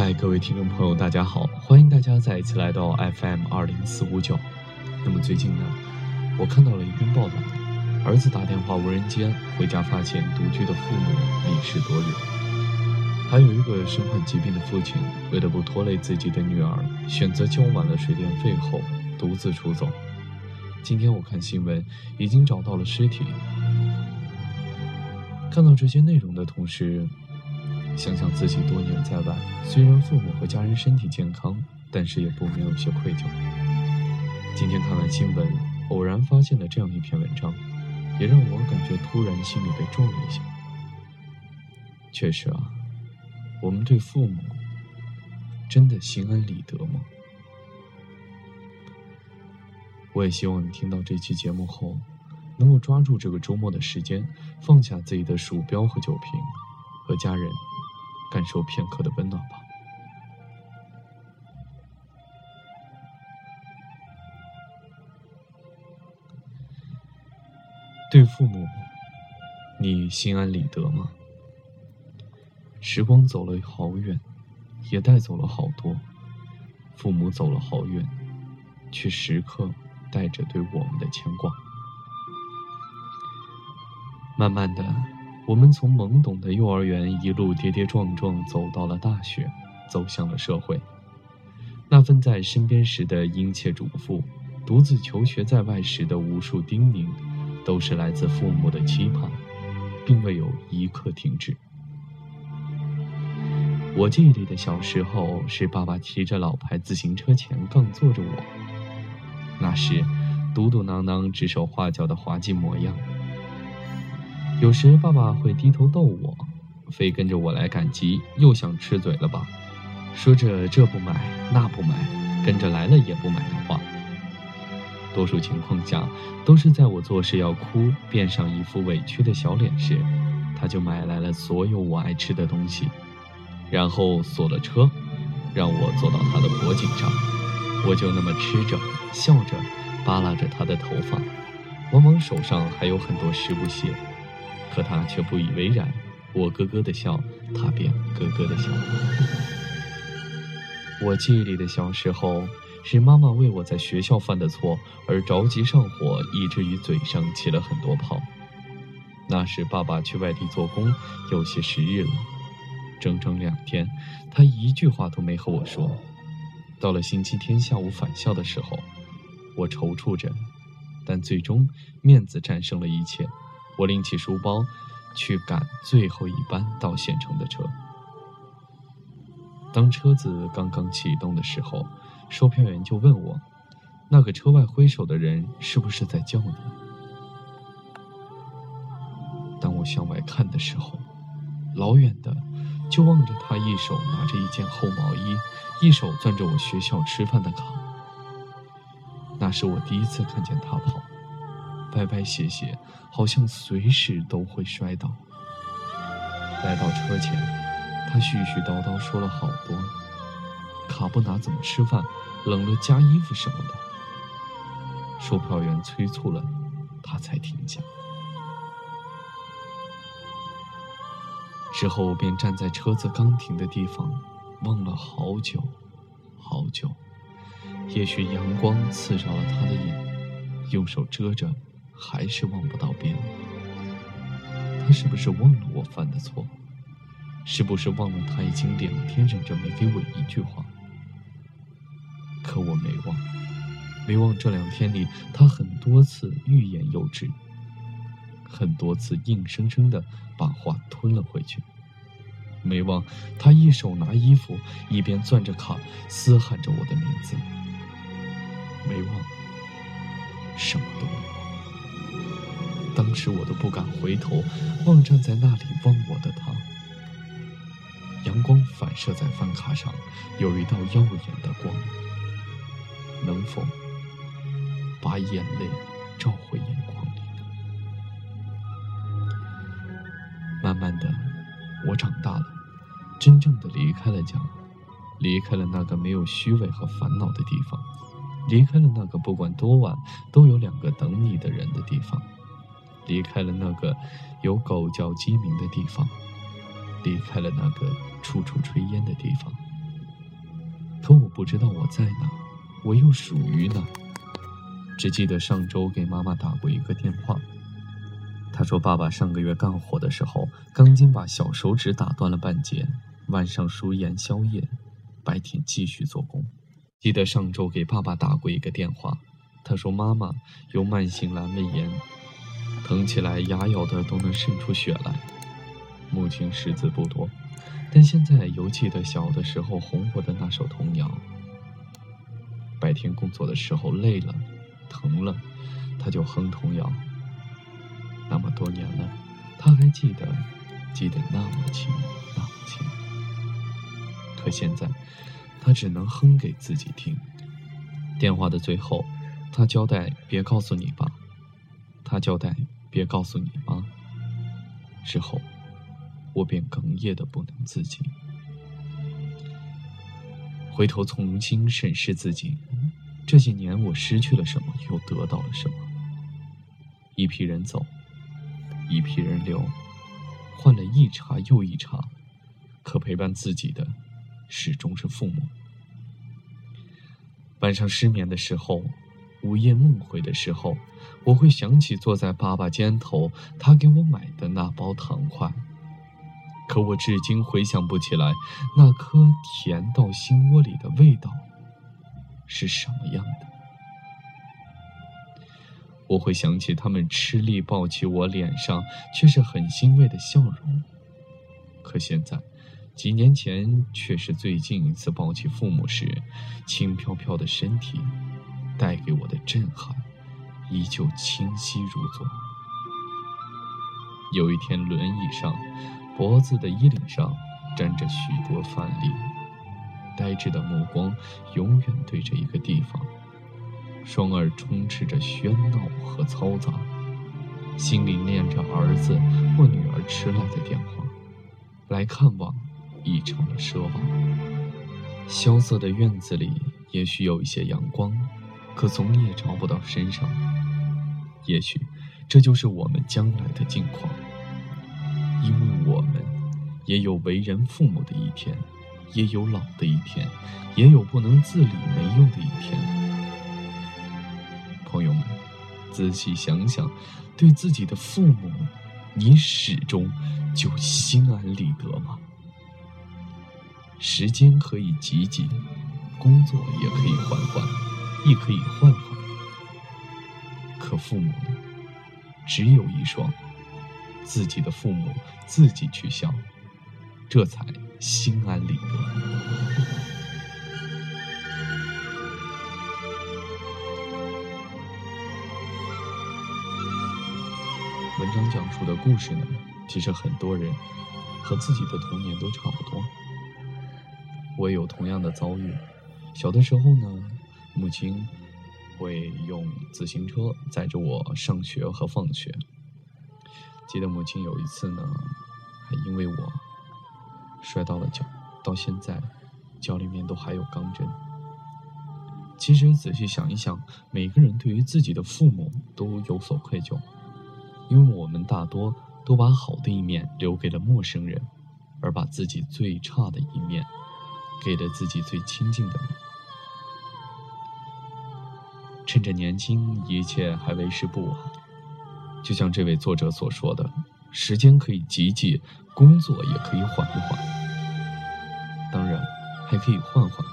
嗨，各位听众朋友，大家好！欢迎大家再一次来到 FM 二零四五九。那么最近呢，我看到了一篇报道，儿子打电话无人接，回家发现独居的父母离世多日。还有一个身患疾病的父亲，为了不拖累自己的女儿，选择交满了水电费后独自出走。今天我看新闻，已经找到了尸体。看到这些内容的同时，想想自己多年在外，虽然父母和家人身体健康，但是也不免有些愧疚。今天看完新闻，偶然发现了这样一篇文章，也让我感觉突然心里被撞了一下。确实啊，我们对父母真的心安理得吗？我也希望你听到这期节目后，能够抓住这个周末的时间，放下自己的鼠标和酒瓶，和家人。感受片刻的温暖吧。对父母，你心安理得吗？时光走了好远，也带走了好多。父母走了好远，却时刻带着对我们的牵挂。慢慢的。我们从懵懂的幼儿园一路跌跌撞撞走到了大学，走向了社会。那份在身边时的殷切嘱咐，独自求学在外时的无数叮咛，都是来自父母的期盼，并未有一刻停止。我记忆里的小时候，是爸爸骑着老牌自行车前杠坐着我，那时嘟嘟囔囔、指手画脚的滑稽模样。有时爸爸会低头逗我，非跟着我来赶集，又想吃嘴了吧？说着这不买那不买，跟着来了也不买的话。多数情况下，都是在我做事要哭，变上一副委屈的小脸时，他就买来了所有我爱吃的东西，然后锁了车，让我坐到他的脖颈上，我就那么吃着，笑着，扒拉着他的头发，往往手上还有很多食物屑。可他却不以为然，我咯咯的笑，他便咯咯的笑。我记忆里的小时候，是妈妈为我在学校犯的错而着急上火，以至于嘴上起了很多泡。那时爸爸去外地做工，有些时日了，整整两天，他一句话都没和我说。到了星期天下午返校的时候，我踌躇着，但最终面子战胜了一切。我拎起书包，去赶最后一班到县城的车。当车子刚刚启动的时候，售票员就问我：“那个车外挥手的人是不是在叫你？”当我向外看的时候，老远的就望着他一手拿着一件厚毛衣，一手攥着我学校吃饭的卡。那是我第一次看见他跑。歪歪斜斜，好像随时都会摔倒。来到车前，他絮絮叨叨说了好多，卡不拿怎么吃饭，冷了加衣服什么的。售票员催促了，他才停下。之后便站在车子刚停的地方，望了好久，好久。也许阳光刺着了他的眼，用手遮着。还是望不到边。他是不是忘了我犯的错？是不是忘了他已经两天忍着没给我一句话？可我没忘，没忘这两天里他很多次欲言又止，很多次硬生生的把话吞了回去。没忘他一手拿衣服，一边攥着卡嘶喊着我的名字。没忘，什么都。当时我都不敢回头望站在那里望我的他，阳光反射在饭卡上，有一道耀眼的光，能否把眼泪照回眼眶里？慢慢的，我长大了，真正的离开了家，离开了那个没有虚伪和烦恼的地方，离开了那个不管多晚都有两个等你的人的地方。离开了那个有狗叫鸡鸣的地方，离开了那个处处炊烟的地方，可我不知道我在哪，我又属于哪。只记得上周给妈妈打过一个电话，她说爸爸上个月干活的时候，钢筋把小手指打断了半截，晚上输盐宵夜，白天继续做工。记得上周给爸爸打过一个电话，他说妈妈有慢性阑尾炎，疼起来牙咬的都能渗出血来。母亲识字不多，但现在犹记得小的时候哄我的那首童谣。白天工作的时候累了。疼了，他就哼童谣。那么多年了，他还记得，记得那么清，那么清。可现在，他只能哼给自己听。电话的最后，他交代别告诉你爸，他交代别告诉你妈。之后，我便哽咽的不能自己。回头重新审视自己。这几年我失去了什么，又得到了什么？一批人走，一批人留，换了一茬又一茬，可陪伴自己的，始终是父母。晚上失眠的时候，午夜梦回的时候，我会想起坐在爸爸肩头，他给我买的那包糖块。可我至今回想不起来，那颗甜到心窝里的味道。是什么样的？我会想起他们吃力抱起我，脸上却是很欣慰的笑容。可现在，几年前却是最近一次抱起父母时，轻飘飘的身体带给我的震撼，依旧清晰如昨。有一天，轮椅上，脖子的衣领上沾着许多饭粒。呆滞的目光永远对着一个地方，双耳充斥着喧闹和嘈杂，心里念着儿子或女儿迟来的电话，来看望已成了奢望。萧瑟的院子里也许有一些阳光，可总也找不到身上。也许这就是我们将来的境况，因为我们也有为人父母的一天。也有老的一天，也有不能自理没用的一天。朋友们，仔细想想，对自己的父母，你始终就心安理得吗？时间可以挤挤，工作也可以换换，亦可以换换。可父母呢？只有一双，自己的父母自己去孝，这才。心安理得。文章讲述的故事呢，其实很多人和自己的童年都差不多。我也有同样的遭遇。小的时候呢，母亲会用自行车载着我上学和放学。记得母亲有一次呢，还因为我。摔到了脚，到现在脚里面都还有钢针。其实仔细想一想，每个人对于自己的父母都有所愧疚，因为我们大多都把好的一面留给了陌生人，而把自己最差的一面给了自己最亲近的人。趁着年轻，一切还为时不晚。就像这位作者所说的。时间可以挤挤，工作也可以缓一缓，当然还可以换换。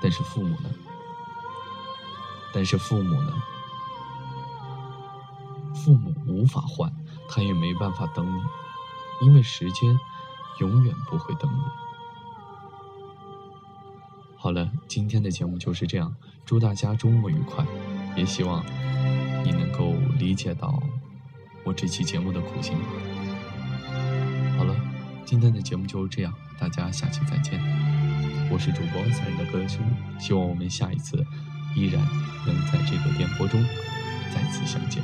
但是父母呢？但是父母呢？父母无法换，他也没办法等你，因为时间永远不会等你。好了，今天的节目就是这样，祝大家周末愉快，也希望你能够理解到。我这期节目的苦心。好了，今天的节目就是这样，大家下期再见。我是主播三人的歌声，希望我们下一次依然能在这个电波中再次相见。